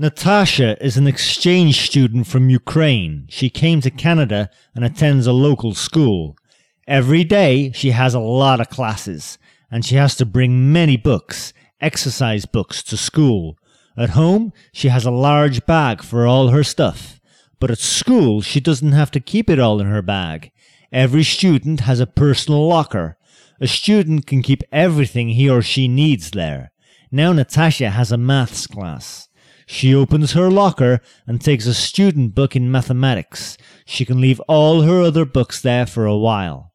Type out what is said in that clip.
Natasha is an exchange student from Ukraine. She came to Canada and attends a local school. Every day she has a lot of classes and she has to bring many books, exercise books, to school. At home, she has a large bag for all her stuff. But at school, she doesn't have to keep it all in her bag. Every student has a personal locker. A student can keep everything he or she needs there. Now Natasha has a maths class. She opens her locker and takes a student book in mathematics. She can leave all her other books there for a while.